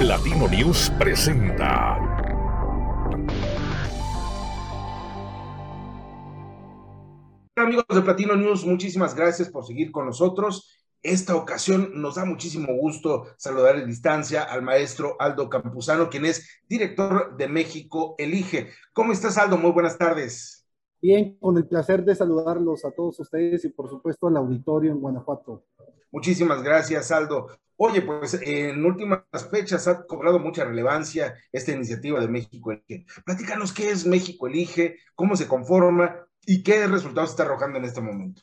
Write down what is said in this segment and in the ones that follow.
Latino News presenta. Amigos de Platino News, muchísimas gracias por seguir con nosotros. Esta ocasión nos da muchísimo gusto saludar en distancia al maestro Aldo Campuzano, quien es director de México Elige. ¿Cómo estás, Aldo? Muy buenas tardes. Bien, con el placer de saludarlos a todos ustedes y por supuesto al auditorio en Guanajuato. Muchísimas gracias, Aldo. Oye, pues en últimas fechas ha cobrado mucha relevancia esta iniciativa de México Elige. Platícanos qué es México Elige, cómo se conforma y qué resultados está arrojando en este momento.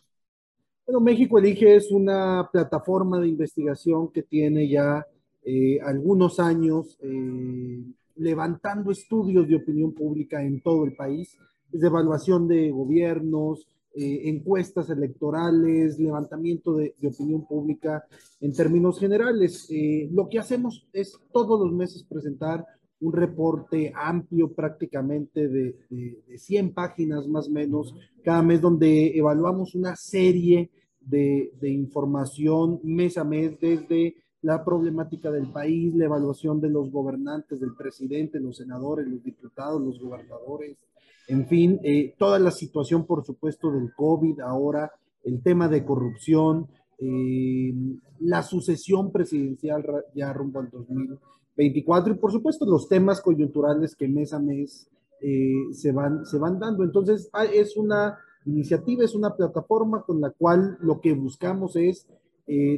Bueno, México Elige es una plataforma de investigación que tiene ya eh, algunos años eh, levantando estudios de opinión pública en todo el país, de evaluación de gobiernos, eh, encuestas electorales, levantamiento de, opinión pública en términos generales. Eh, lo que hacemos es todos los meses presentar un reporte amplio prácticamente de, de, 100 páginas más o menos cada mes donde evaluamos una serie de, de información mes a mes desde la problemática del país, la evaluación de los gobernantes, del presidente, los senadores, los diputados, los gobernadores, en fin, eh, toda la situación, por supuesto, del COVID ahora, el tema de corrupción, eh, la sucesión presidencial ya rumbo al 2024 y, por supuesto, los temas coyunturales que mes a mes eh, se, van, se van dando. Entonces, ah, es una iniciativa, es una plataforma con la cual lo que buscamos es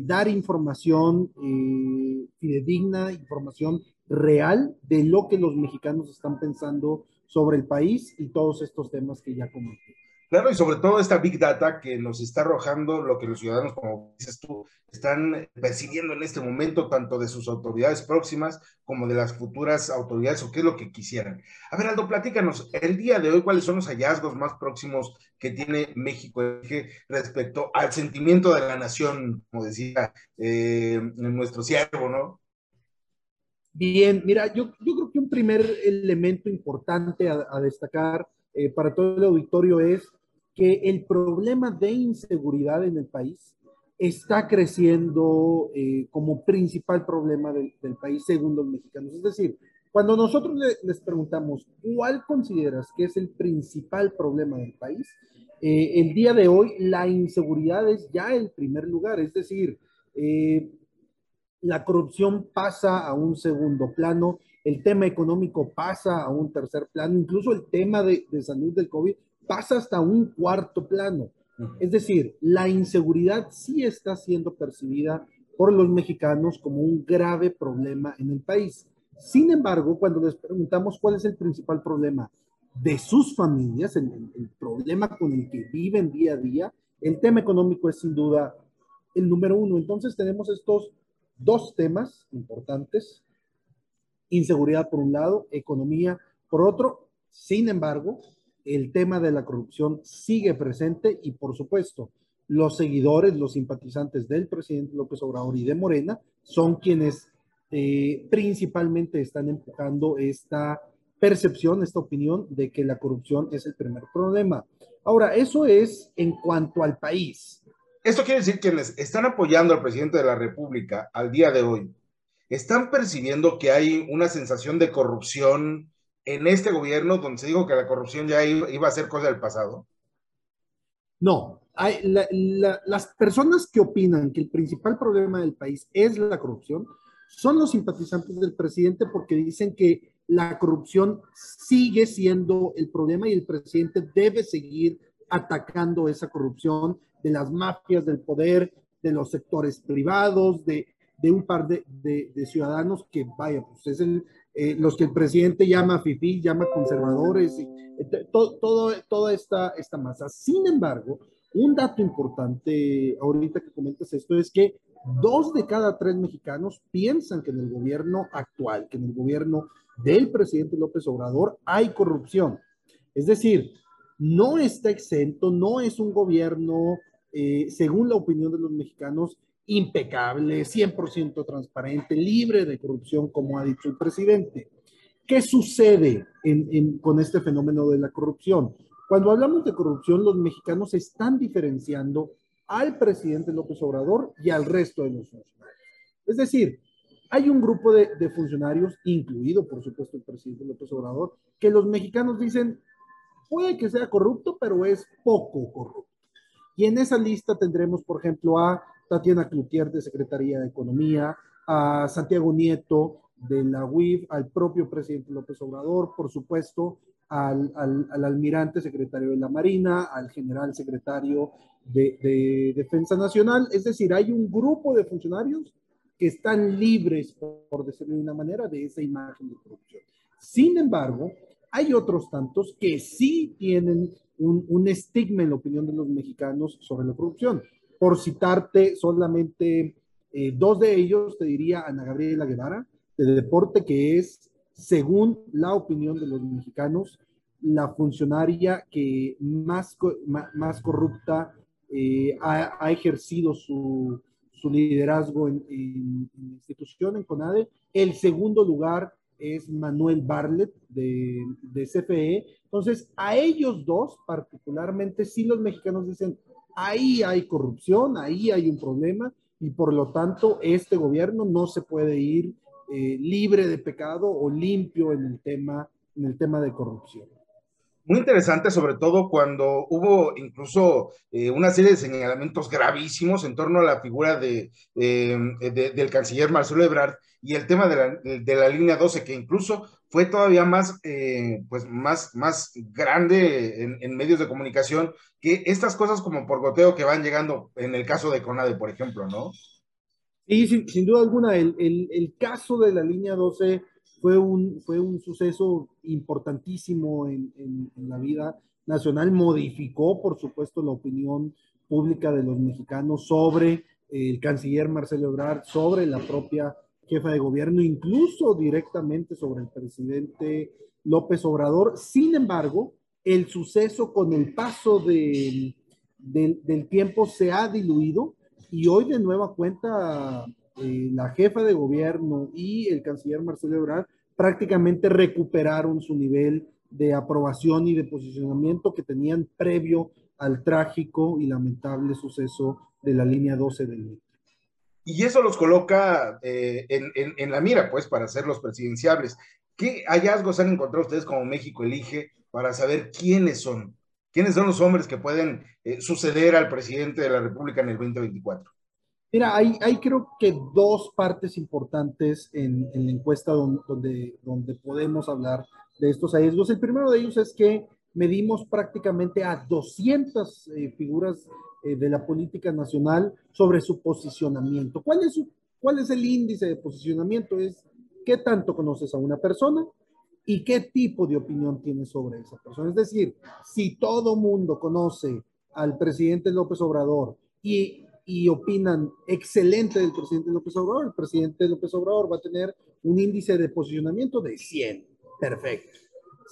dar información fidedigna, información real de lo que los mexicanos están pensando sobre el país y todos estos temas que ya comenté. Claro, y sobre todo esta Big Data que nos está arrojando lo que los ciudadanos, como dices tú, están percibiendo en este momento, tanto de sus autoridades próximas como de las futuras autoridades, o qué es lo que quisieran. A ver, Aldo, platícanos, el día de hoy, ¿cuáles son los hallazgos más próximos que tiene México respecto al sentimiento de la nación, como decía eh, nuestro siervo, ¿no? Bien, mira, yo, creo que un primer elemento importante a, destacar eh, para todo el auditorio es que el problema de inseguridad en el país está creciendo eh, como principal problema del, país según los mexicanos. Es decir, cuando nosotros les preguntamos cuál consideras que es el principal problema del país, eh, el día de hoy la inseguridad es ya el primer lugar. Es decir, la corrupción pasa a un segundo plano, el tema económico pasa a un tercer plano, incluso el tema de, salud del COVID pasa hasta un cuarto plano. Es decir, la inseguridad sí está siendo percibida por los mexicanos como un grave problema en el país. Sin embargo, cuando les preguntamos cuál es el principal problema de sus familias, el, el, problema con el que viven día a día, el tema económico es sin duda el número uno. Entonces tenemos estos dos temas importantes, inseguridad por un lado, economía por otro. Sin embargo, el tema de la corrupción sigue presente y por supuesto, los seguidores, los simpatizantes del presidente López Obrador y de Morena son quienes eh, principalmente están empujando esta percepción, esta opinión de que la corrupción es el primer problema. Ahora, eso es en cuanto al país. Esto quiere decir que quienes están apoyando al presidente de la República al día de hoy, ¿están percibiendo que hay una sensación de corrupción en este gobierno donde se dijo que la corrupción ya iba a ser cosa del pasado? No, las personas que opinan que el principal problema del país es la corrupción son los simpatizantes del presidente porque dicen que la corrupción sigue siendo el problema y el presidente debe seguir atacando esa corrupción de las mafias del poder, de los sectores privados, de, un par de, ciudadanos que, vaya, pues es el, eh, los que el presidente llama FIFI, llama conservadores, y, eh, todo, toda esta, esta masa. Sin embargo, un dato importante ahorita que comentas esto es que dos de cada tres mexicanos piensan que en el gobierno actual, que en el gobierno del presidente López Obrador hay corrupción. Es decir, no está exento, no es un gobierno eh, según la opinión de los mexicanos, impecable, 100% transparente, libre de corrupción, como ha dicho el presidente. ¿Qué sucede con este fenómeno de la corrupción? Cuando hablamos de corrupción, los mexicanos están diferenciando al presidente López Obrador y al resto de los funcionarios. Es decir, hay un grupo de, de, funcionarios, incluido por supuesto el presidente López Obrador, que los mexicanos dicen, puede que sea corrupto, pero es poco corrupto. Y en esa lista tendremos, por ejemplo, a Tatiana Cloutier de Secretaría de Economía, a Santiago Nieto de la UIF, al propio presidente López Obrador, por supuesto, al, al, al almirante secretario de la Marina, al general secretario de, de, Defensa Nacional. Es decir, hay un grupo de funcionarios que están libres, por decirlo de una manera, de esa imagen de corrupción. Sin embargo, hay otros tantos que sí tienen un, estigma en la opinión de los mexicanos sobre la corrupción. Por citarte solamente eh, dos de ellos, te diría Ana Gabriela Guevara, de deporte, que es, según la opinión de los mexicanos, la funcionaria que más, más, corrupta eh, ha, ha, ejercido su, su liderazgo en, en, en, institución, en CONADE. El segundo lugar es Manuel Barlet de, de CFE. Entonces, a ellos dos particularmente, sí los mexicanos dicen, ahí hay corrupción, ahí hay un problema y por lo tanto este gobierno no se puede ir eh, libre de pecado o limpio en el tema, en el tema de corrupción muy interesante, sobre todo cuando hubo incluso eh, una serie de señalamientos gravísimos en torno a la figura de, eh, de, del canciller Marcelo Ebrard y el tema de la, de la línea 12, que incluso fue todavía más, eh, pues más, más grande en, medios de comunicación que estas cosas como por goteo que van llegando en el caso de Conade, por ejemplo, ¿no? Sí, sin, sin duda alguna, el, el, el caso de la línea 12 fue un, fue un suceso importantísimo en, en, en, la vida nacional, modificó, por supuesto, la opinión pública de los mexicanos sobre el canciller Marcelo Ebrard, sobre la propia jefa de gobierno, incluso directamente sobre el presidente López Obrador. Sin embargo, el suceso con el paso de, de, del tiempo se ha diluido y hoy de nueva cuenta eh, la jefa de gobierno y el canciller Marcelo Ebrard prácticamente recuperaron su nivel de aprobación y de posicionamiento que tenían previo al trágico y lamentable suceso de la línea 12 del metro. Y eso los coloca eh, en, en, en, la mira, pues, para ser los presidenciables. ¿Qué hallazgos han encontrado ustedes como México elige para saber quiénes son? ¿Quiénes son los hombres que pueden eh, suceder al presidente de la República en el 2024? Mira, hay, hay creo que dos partes importantes en, en la encuesta donde, donde, podemos hablar de estos hallazgos. El primero de ellos es que medimos prácticamente a 200 eh, figuras eh, de la política nacional sobre su posicionamiento. ¿Cuál es, su, ¿Cuál es el índice de posicionamiento? Es qué tanto conoces a una persona y qué tipo de opinión tienes sobre esa persona. Es decir, si todo mundo conoce al presidente López Obrador y y opinan excelente del presidente López Obrador, el presidente López Obrador va a tener un índice de posicionamiento de 100. Perfecto.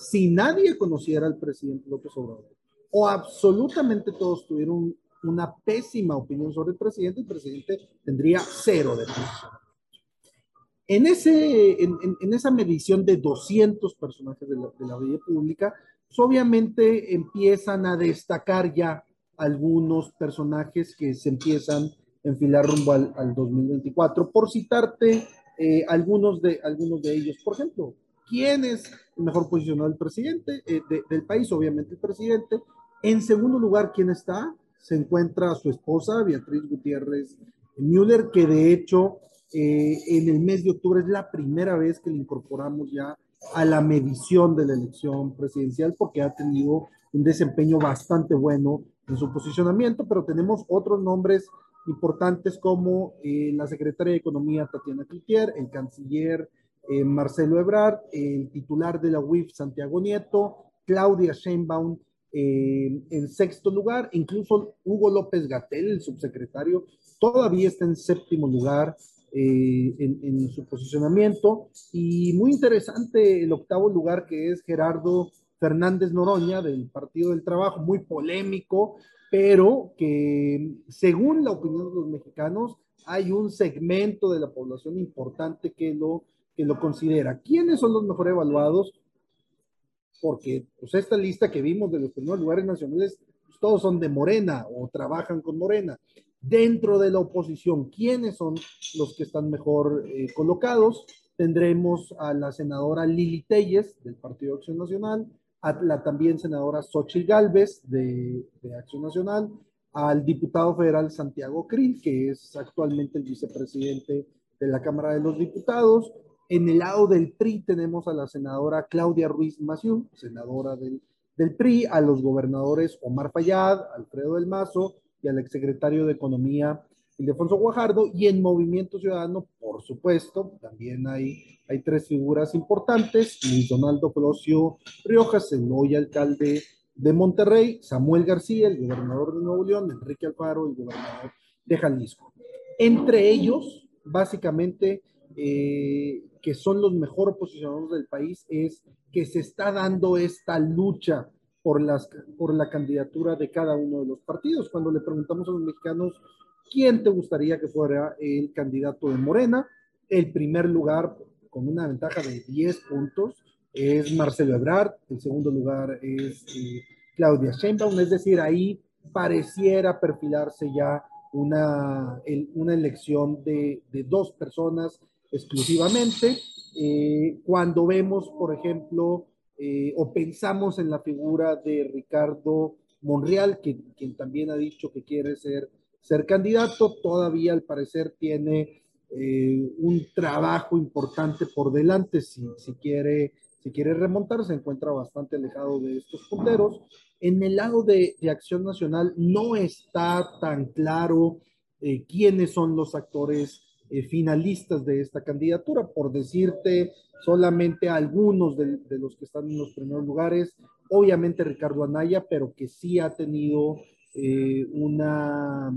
Si nadie conociera al presidente López Obrador o absolutamente todos tuvieron una pésima opinión sobre el presidente, el presidente tendría cero de posicionamiento. En, ese, en, en, en esa medición de 200 personajes de la, de la vida pública, pues obviamente empiezan a destacar ya algunos personajes que se empiezan a enfilar rumbo al, al 2024. Por citarte eh, algunos, de, algunos de ellos, por ejemplo, ¿quién es el mejor posicionado del presidente, eh, de, del país? Obviamente el presidente. En segundo lugar, ¿quién está? Se encuentra su esposa, Beatriz Gutiérrez Müller, que de hecho eh, en el mes de octubre es la primera vez que le incorporamos ya a la medición de la elección presidencial porque ha tenido un desempeño bastante bueno en su posicionamiento, pero tenemos otros nombres importantes como eh, la secretaria de Economía Tatiana Cloutier, el canciller eh, Marcelo Ebrard, el titular de la UIF Santiago Nieto, Claudia Sheinbaum eh, en sexto lugar, incluso Hugo López Gatel, el subsecretario, todavía está en séptimo lugar eh, en, en su posicionamiento. Y muy interesante el octavo lugar que es Gerardo Fernández Noroña del Partido del Trabajo, muy polémico, pero que según la opinión de los mexicanos hay un segmento de la población importante que lo, que lo considera. ¿Quiénes son los mejor evaluados? Porque pues, esta lista que vimos de los primeros lugares nacionales, pues, todos son de Morena o trabajan con Morena. Dentro de la oposición, ¿quiénes son los que están mejor eh, colocados? Tendremos a la senadora Lili Telles del Partido Acción Nacional, a la también senadora Xochitl Galvez de, de Acción Nacional, al diputado federal Santiago Krill, que es actualmente el vicepresidente de la Cámara de los Diputados. En el lado del PRI tenemos a la senadora Claudia Ruiz Maciú, senadora del, del PRI, a los gobernadores Omar Fayad, Alfredo del Mazo y al exsecretario de Economía Ildefonso Guajardo. Y en Movimiento Ciudadano, por supuesto, también hay, hay tres figuras importantes. Luis Donaldo Colosio Riojas, el hoy alcalde de Monterrey, Samuel García, el gobernador de Nuevo León, Enrique Alfaro, el gobernador de Jalisco. Entre ellos, básicamente, eh, que son los mejor posicionados del país, es que se está dando esta lucha por, las, por la candidatura de cada uno de los partidos. Cuando le preguntamos a los mexicanos, ¿quién te gustaría que fuera el candidato de Morena? El primer lugar, con una ventaja de 10 puntos, es Marcelo Ebrard, el segundo lugar es eh, Claudia Sheinbaum, es decir, ahí pareciera perfilarse ya una, una elección de, de, dos personas exclusivamente. Eh, cuando vemos, por ejemplo, eh, o pensamos en la figura de Ricardo Monreal, que, quien también ha dicho que quiere ser, ser candidato, todavía al parecer tiene un trabajo importante por delante si, si quiere si quiere remontar, se encuentra bastante alejado de estos punteros. En el lado de, Acción Nacional no está tan claro eh, quiénes son los actores eh, finalistas de esta candidatura. Por decirte solamente algunos de, los que están en los primeros lugares, obviamente Ricardo Anaya, pero que sí ha tenido eh, una,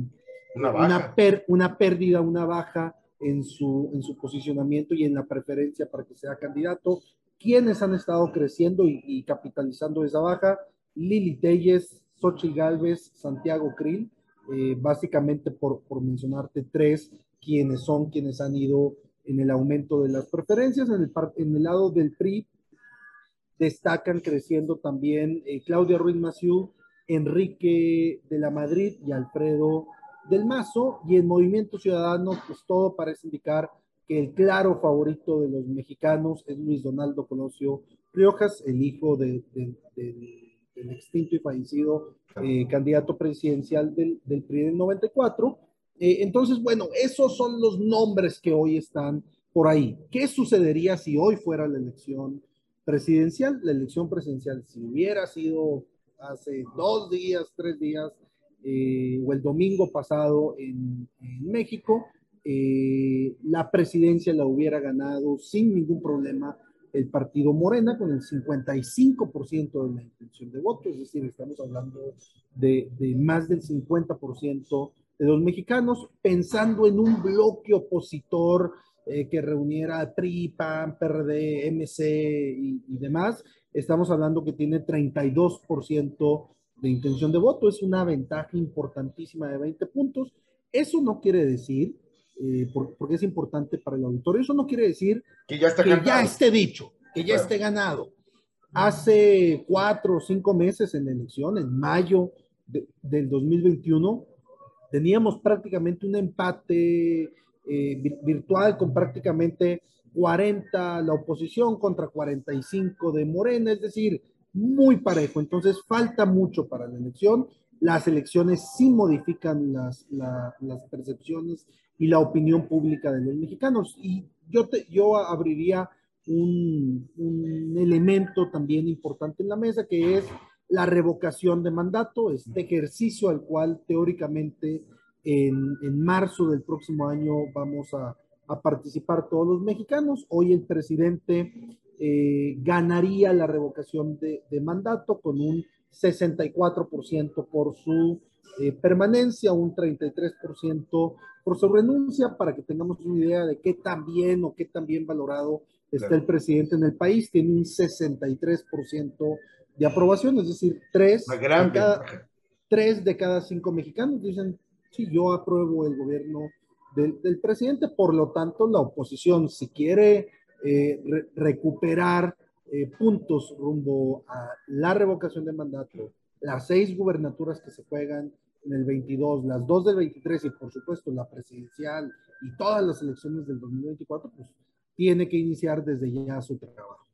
una, una, pérdida, una baja en su, en su posicionamiento y en la preferencia para que sea candidato. ¿Quiénes han estado creciendo y, capitalizando esa baja? Lili Telles, Xochitl Galvez, Santiago Krill, eh, básicamente por, por mencionarte tres, quienes son quienes han ido en el aumento de las preferencias. En el, en el lado del PRI destacan creciendo también eh, Claudia Ruiz Maciú, Enrique de la Madrid y Alfredo del Mazo. Y en Movimiento Ciudadano, pues todo parece indicar que el claro favorito de los mexicanos es Luis Donaldo Colosio Riojas, el hijo del extinto y fallecido eh, candidato presidencial del, del PRI del 94. Eh, entonces, bueno, esos son los nombres que hoy están por ahí. ¿Qué sucedería si hoy fuera la elección presidencial? La elección presidencial, si hubiera sido hace dos días, tres días, eh, o el domingo pasado en, México, eh, la presidencia la hubiera ganado sin ningún problema el partido Morena con el 55% de la intención de voto, es decir, estamos hablando de, de más del 50% de los mexicanos, pensando en un bloque opositor eh, que reuniera PRI, PAN, PRD, MC y, y demás, estamos hablando que tiene 32% de intención de voto, es una ventaja importantísima de 20 puntos. Eso no quiere decir eh, porque es importante para el auditorio. Eso no quiere decir que ya, esté dicho, que ya esté ganado. Hace cuatro o cinco meses en la elección, en mayo del 2021, teníamos prácticamente un empate eh, virtual con prácticamente 40 la oposición contra 45 de Morena, es decir, muy parejo. Entonces falta mucho para la elección. Las elecciones sí modifican las, las percepciones y la opinión pública de los mexicanos. Y yo, te, yo abriría un, un, elemento también importante en la mesa, que es la revocación de mandato, este ejercicio al cual teóricamente en, en marzo del próximo año vamos a, a, participar todos los mexicanos. Hoy el presidente eh, ganaría la revocación de, de mandato con un 64% por su eh, permanencia, un 33% por su renuncia, para que tengamos una idea de qué tan bien o qué tan bien valorado está el presidente en el país. Tiene un 63% de aprobación, es decir, tres de, cada, tres de cada cinco mexicanos dicen, sí, yo apruebo el gobierno del, del presidente, por lo tanto, la oposición, si quiere eh, re recuperar eh, puntos rumbo a la revocación de mandato, las seis gubernaturas que se juegan en el 22, las dos del 23 y por supuesto la presidencial y todas las elecciones del 2024, pues tiene que iniciar desde ya su trabajo.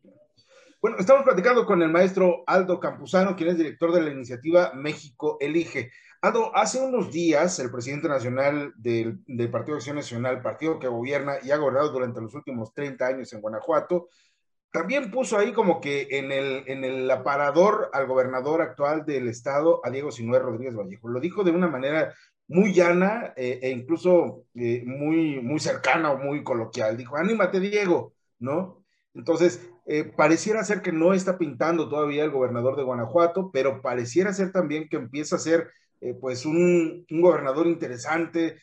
Bueno, estamos platicando con el maestro Aldo Campuzano, quien es director de la iniciativa México Elige. Aldo, hace unos días el presidente nacional del, del Partido de Acción Nacional, partido que gobierna y ha gobernado durante los últimos 30 años en Guanajuato, también puso ahí como que en el, en el aparador al gobernador actual del estado, a Diego Sinué Rodríguez Vallejo. Lo dijo de una manera muy llana eh, e incluso eh, muy, muy cercana o muy coloquial. Dijo, anímate Diego, ¿no? Entonces, eh, pareciera ser que no está pintando todavía el gobernador de Guanajuato, pero pareciera ser también que empieza a ser pues un, un, gobernador interesante,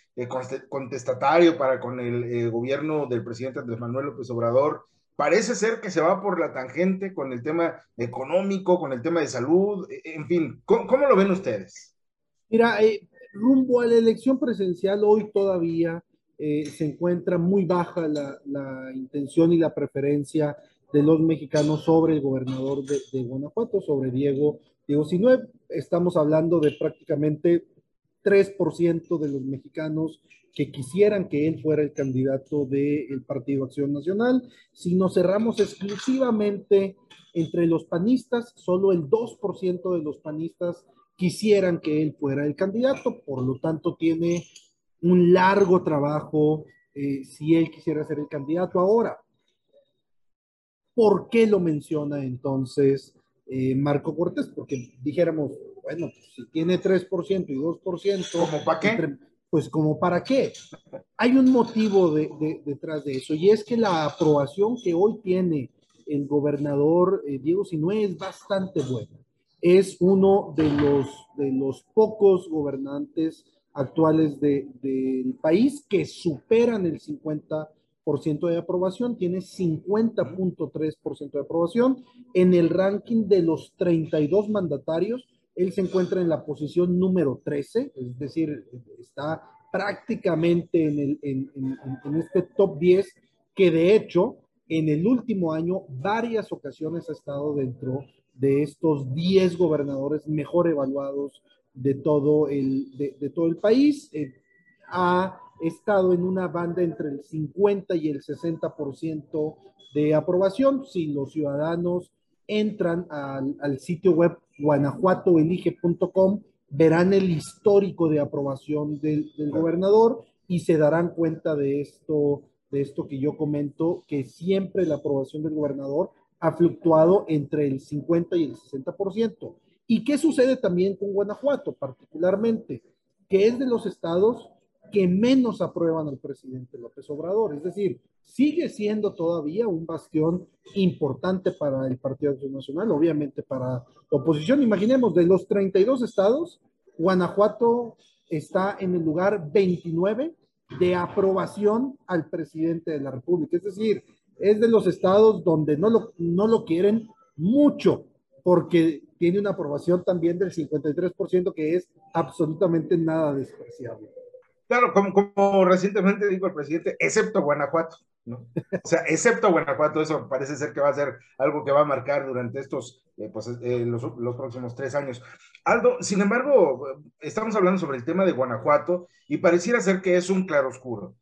contestatario para con el gobierno del presidente Andrés Manuel López Obrador, parece ser que se va por la tangente con el tema económico, con el tema de salud, en fin, ¿cómo, lo ven ustedes? Mira, eh, rumbo a la elección presidencial hoy todavía eh, se encuentra muy baja la, la, intención y la preferencia de los mexicanos sobre el gobernador de, de Guanajuato, sobre Diego, Diego Sinue. Estamos hablando de prácticamente 3% de los mexicanos que quisieran que él fuera el candidato del Partido Acción Nacional. Si nos cerramos exclusivamente entre los panistas, solo el 2% de los panistas quisieran que él fuera el candidato, por lo tanto tiene un largo trabajo eh, si él quisiera ser el candidato ahora. ¿Por qué lo menciona entonces eh, Marco Cortés? Porque dijéramos, bueno, pues, si tiene 3% y 2%. ¿Cómo para qué? pues como para qué. Hay un motivo de, detrás de eso y es que la aprobación que hoy tiene el gobernador eh, Diego Sinue es bastante buena. Es uno de los, de los pocos gobernantes actuales del país que superan el 50% de aprobación, tiene 50.3% de aprobación. En el ranking de los 32 mandatarios, él se encuentra en la posición número 13, es decir, está prácticamente en, el, en, en, este top 10, que de hecho en el último año varias ocasiones ha estado dentro de estos 10 gobernadores mejor evaluados de todo el, de, de todo el país. Eh, ha estado en una banda entre el 50 y el 60% de aprobación. Si los ciudadanos entran al, al sitio web guanajuatoelige.com, verán el histórico de aprobación del, del, gobernador y se darán cuenta de esto, de esto que yo comento, que siempre la aprobación del gobernador ha fluctuado entre el 50 y el 60%. ¿Y qué sucede también con Guanajuato particularmente? Que es de los estados que menos aprueban al presidente López Obrador. Es decir, sigue siendo todavía un bastión importante para el Partido Nacional, obviamente para la oposición. Imaginemos, de los 32 estados, Guanajuato está en el lugar 29 de aprobación al presidente de la República. Es decir, es de los estados donde no lo, no lo quieren mucho, porque tiene una aprobación también del 53%, que es absolutamente nada despreciable. Claro, como, recientemente dijo el presidente, excepto Guanajuato, ¿no? O sea, excepto Guanajuato, eso parece ser que va a ser algo que va a marcar durante estos, eh, pues, eh, los, los, próximos tres años. Aldo, sin embargo, estamos hablando sobre el tema de Guanajuato y pareciera ser que es un claroscuro.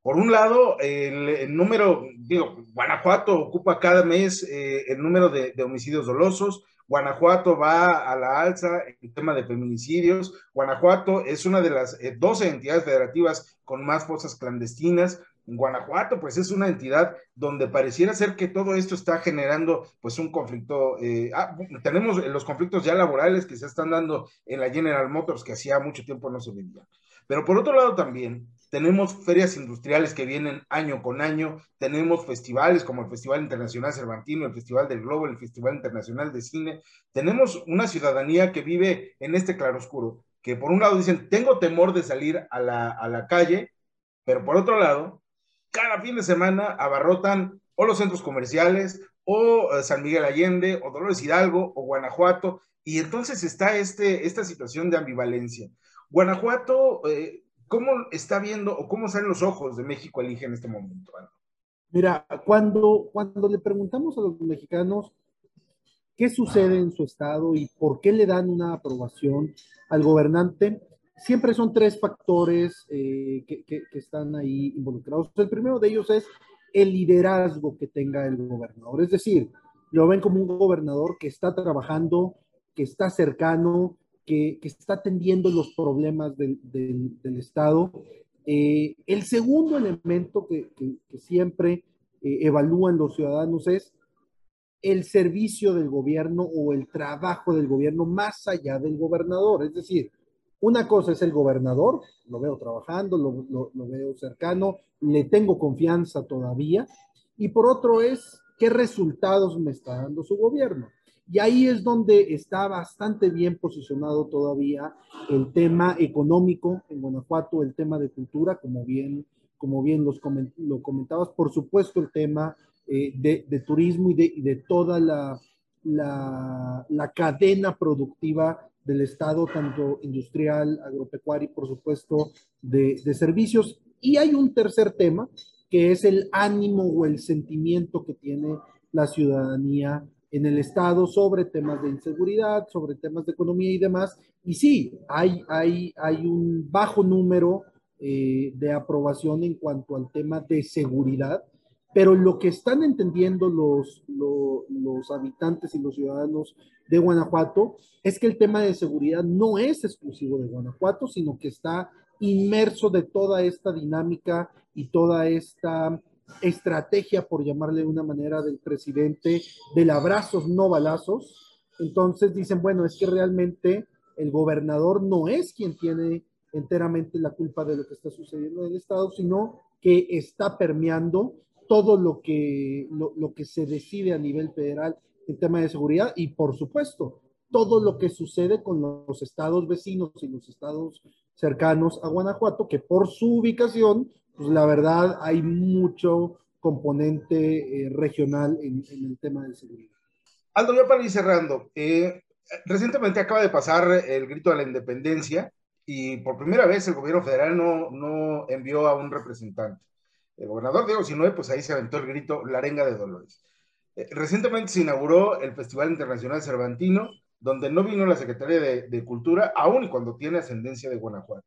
Por un lado, el, el número, digo, Guanajuato ocupa cada mes eh, el número de, de homicidios dolosos, Guanajuato va a la alza en tema de feminicidios. Guanajuato es una de las 12 eh, entidades federativas con más fosas clandestinas. Guanajuato, pues es una entidad donde pareciera ser que todo esto está generando pues un conflicto. Eh, ah, tenemos los conflictos ya laborales que se están dando en la General Motors que hacía mucho tiempo no se vivían. Pero por otro lado también tenemos ferias industriales que vienen año con año, tenemos festivales como el Festival Internacional Cervantino, el Festival del Globo, el Festival Internacional de Cine, tenemos una ciudadanía que vive en este claroscuro, que por un lado dicen, tengo temor de salir a la, a la calle, pero por otro lado, cada fin de semana abarrotan o los centros comerciales, o eh, San Miguel Allende, o Dolores Hidalgo, o Guanajuato, y entonces está este, esta situación de ambivalencia. Guanajuato, eh, ¿cómo está viendo o cómo salen los ojos de México elige en este momento? Mira, cuando, cuando le preguntamos a los mexicanos qué sucede en su estado y por qué le dan una aprobación al gobernante, siempre son tres factores eh, que, que, que, están ahí involucrados. El primero de ellos es el liderazgo que tenga el gobernador. Es decir, lo ven como un gobernador que está trabajando, que está cercano, que, está atendiendo los problemas del, Estado. Eh, el segundo elemento que, siempre eh, evalúan los ciudadanos es el servicio del gobierno o el trabajo del gobierno más allá del gobernador. Es decir, una cosa es el gobernador, lo veo trabajando, lo, veo cercano, le tengo confianza todavía, y por otro es qué resultados me está dando su gobierno. Y ahí es donde está bastante bien posicionado todavía el tema económico en Guanajuato, el tema de cultura, como bien, como bien los coment lo comentabas, por supuesto el tema eh, de, turismo y de, y de toda la, la, cadena productiva del Estado, tanto industrial, agropecuario y por supuesto de, de, servicios. Y hay un tercer tema, que es el ánimo o el sentimiento que tiene la ciudadanía en el Estado sobre temas de inseguridad, sobre temas de economía y demás. Y sí, hay, hay, hay un bajo número eh, de aprobación en cuanto al tema de seguridad, pero lo que están entendiendo los, los, los, habitantes y los ciudadanos de Guanajuato es que el tema de seguridad no es exclusivo de Guanajuato, sino que está inmerso de toda esta dinámica y toda esta estrategia, por llamarle de una manera, del presidente, del abrazos, no balazos. Entonces dicen, bueno, es que realmente el gobernador no es quien tiene enteramente la culpa de lo que está sucediendo en el Estado, sino que está permeando todo lo que, lo, lo, que se decide a nivel federal en tema de seguridad y por supuesto todo lo que sucede con los estados vecinos y los estados cercanos a Guanajuato, que por su ubicación, pues la verdad hay mucho componente eh, regional en, el tema de seguridad. Aldo, yo para ir cerrando, eh, recientemente acaba de pasar el grito de la independencia y por primera vez el gobierno federal no, no envió a un representante el gobernador Diego Sinue, pues ahí se aventó el grito La de Dolores. Eh, recientemente se inauguró el Festival Internacional Cervantino, donde no vino la Secretaría de, de, Cultura, aún y cuando tiene ascendencia de Guanajuato.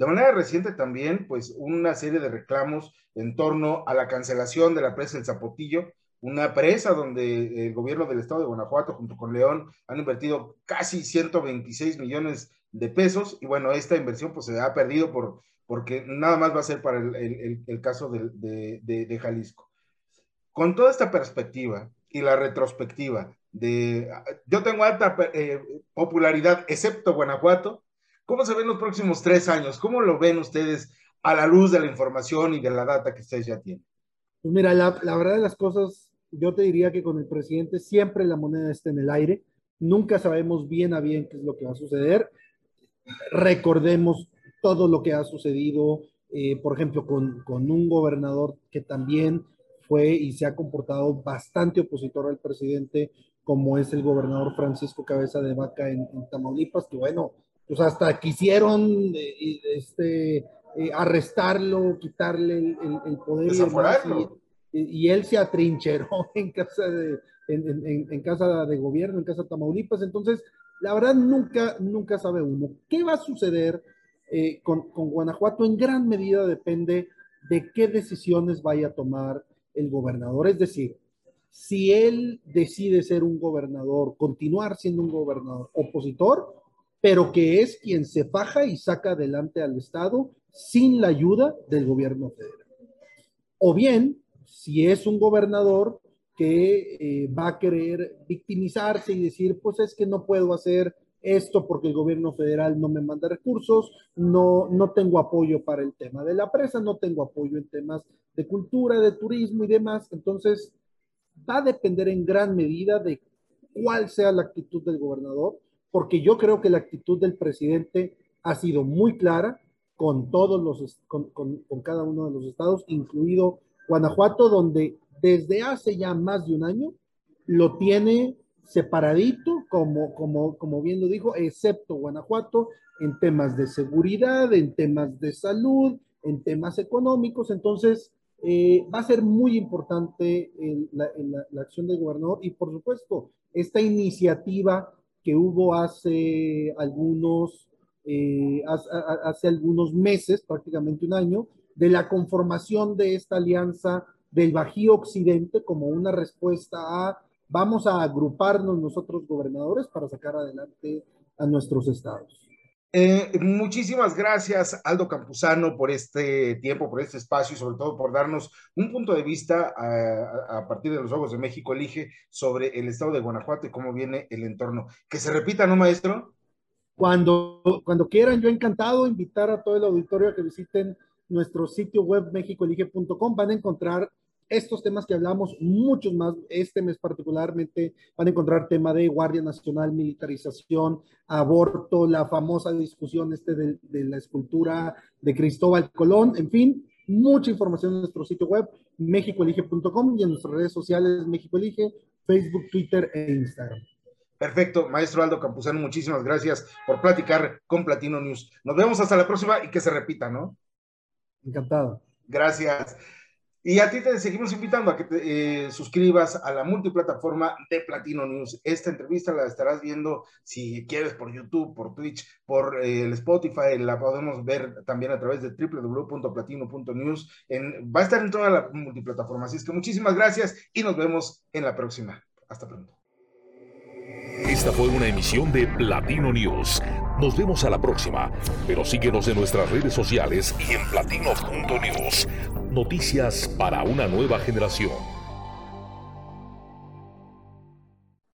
De manera reciente también, pues una serie de reclamos en torno a la cancelación de la presa del Zapotillo, una presa donde el gobierno del estado de Guanajuato junto con León han invertido casi 126 millones de pesos y bueno, esta inversión pues se ha perdido por porque nada más va a ser para el, caso de, Jalisco. Con toda esta perspectiva y la retrospectiva de, yo tengo alta eh, popularidad, excepto Guanajuato, ¿cómo se ven los próximos tres años? ¿Cómo lo ven ustedes a la luz de la información y de la data que ustedes ya tienen? Pues mira, la, la verdad de las cosas, yo te diría que con el presidente siempre la moneda está en el aire, nunca sabemos bien a bien qué es lo que va a suceder. Recordemos todo lo que ha sucedido, eh, por ejemplo, con, con, un gobernador que también fue y se ha comportado bastante opositor al presidente, como es el gobernador Francisco Cabeza de Vaca en, en Tamaulipas, que bueno, pues hasta quisieron eh, este, eh, arrestarlo, quitarle el, el, el poder y, y, él se atrincheró en casa de, en, en, en, casa de gobierno, en casa de Tamaulipas. Entonces, la verdad, nunca, nunca sabe uno qué va a suceder eh, con, con, Guanajuato en gran medida depende de qué decisiones vaya a tomar el gobernador. Es decir, si él decide ser un gobernador, continuar siendo un gobernador opositor, pero que es quien se faja y saca adelante al Estado sin la ayuda del gobierno federal. O bien, si es un gobernador que eh, va a querer victimizarse y decir, pues es que no puedo hacer esto porque el gobierno federal no me manda recursos, no, no tengo apoyo para el tema de la presa, no tengo apoyo en temas de cultura, de turismo y demás. Entonces, va a depender en gran medida de cuál sea la actitud del gobernador, porque yo creo que la actitud del presidente ha sido muy clara con todos los, con, con, con cada uno de los estados, incluido Guanajuato, donde desde hace ya más de un año lo tiene separadito, como, como, como bien lo dijo, excepto Guanajuato, en temas de seguridad, en temas de salud, en temas económicos. Entonces, eh, va a ser muy importante la, la, acción del gobernador y, por supuesto, esta iniciativa que hubo hace algunos, eh, hace algunos meses, prácticamente un año, de la conformación de esta alianza del Bajío Occidente como una respuesta a vamos a agruparnos nosotros gobernadores para sacar adelante a nuestros estados. Eh, muchísimas gracias, Aldo Campuzano, por este tiempo, por este espacio y sobre todo por darnos un punto de vista a, a, partir de los ojos de México Elige sobre el estado de Guanajuato y cómo viene el entorno. Que se repita, ¿no, maestro? Cuando, cuando quieran, yo encantado invitar a todo el auditorio a que visiten nuestro sitio web mexicoelige.com. Van a encontrar estos temas que hablamos, muchos más, este mes particularmente, van a encontrar tema de Guardia Nacional, militarización, aborto, la famosa discusión este de, de la escultura de Cristóbal Colón, en fin, mucha información en nuestro sitio web, mexicoelige.com y en nuestras redes sociales, México Elige, Facebook, Twitter e Instagram. Perfecto, maestro Aldo Campuzano, muchísimas gracias por platicar con Platino News. Nos vemos hasta la próxima y que se repita, ¿no? Encantado. Gracias. Y a ti te seguimos invitando a que te eh, suscribas a la multiplataforma de Platino News. Esta entrevista la estarás viendo si quieres por YouTube, por Twitch, por eh, el Spotify. La podemos ver también a través de www.platino.news. va a estar en toda la multiplataforma. Así es que muchísimas gracias y nos vemos en la próxima. Hasta pronto. Esta fue una emisión de Platino News. Nos vemos a la próxima, pero síguenos en nuestras redes sociales y en platino.news. Noticias para una nueva generación.